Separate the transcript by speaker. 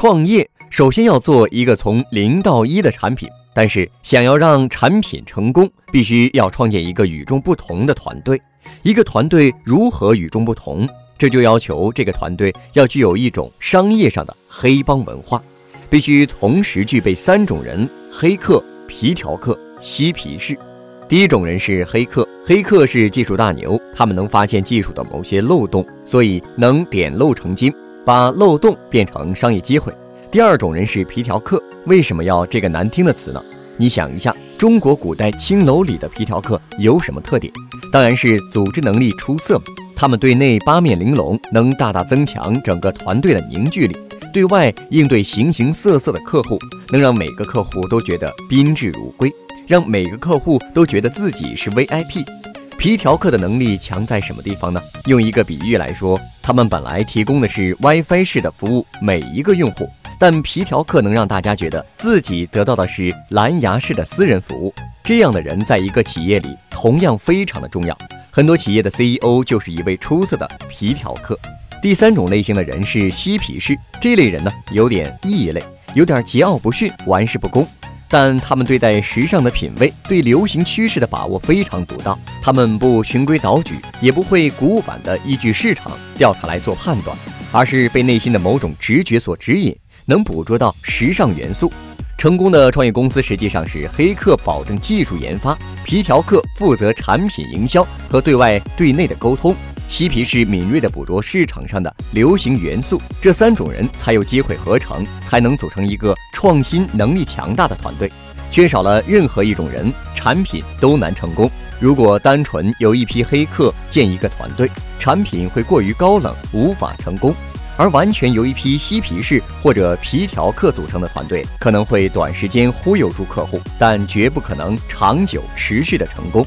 Speaker 1: 创业首先要做一个从零到一的产品，但是想要让产品成功，必须要创建一个与众不同的团队。一个团队如何与众不同？这就要求这个团队要具有一种商业上的黑帮文化，必须同时具备三种人：黑客、皮条客、嬉皮士。第一种人是黑客，黑客是技术大牛，他们能发现技术的某些漏洞，所以能点漏成金，把漏洞变成商业机会。第二种人是皮条客，为什么要这个难听的词呢？你想一下，中国古代青楼里的皮条客有什么特点？当然是组织能力出色，他们对内八面玲珑，能大大增强整个团队的凝聚力；对外应对形形色色的客户，能让每个客户都觉得宾至如归。让每个客户都觉得自己是 VIP。皮条客的能力强在什么地方呢？用一个比喻来说，他们本来提供的是 WiFi 式的服务，每一个用户，但皮条客能让大家觉得自己得到的是蓝牙式的私人服务。这样的人在一个企业里同样非常的重要。很多企业的 CEO 就是一位出色的皮条客。第三种类型的人是嬉皮士，这类人呢有点异类，有点桀骜不驯，玩世不恭。但他们对待时尚的品味，对流行趋势的把握非常独到。他们不循规蹈矩，也不会古古板的依据市场调查来做判断，而是被内心的某种直觉所指引，能捕捉到时尚元素。成功的创业公司实际上是黑客保证技术研发，皮条客负责产品营销和对外对内的沟通。嬉皮士敏锐地捕捉市场上的流行元素，这三种人才有机会合成，才能组成一个创新能力强大的团队。缺少了任何一种人，产品都难成功。如果单纯由一批黑客建一个团队，产品会过于高冷，无法成功；而完全由一批嬉皮士或者皮条客组成的团队，可能会短时间忽悠住客户，但绝不可能长久持续的成功。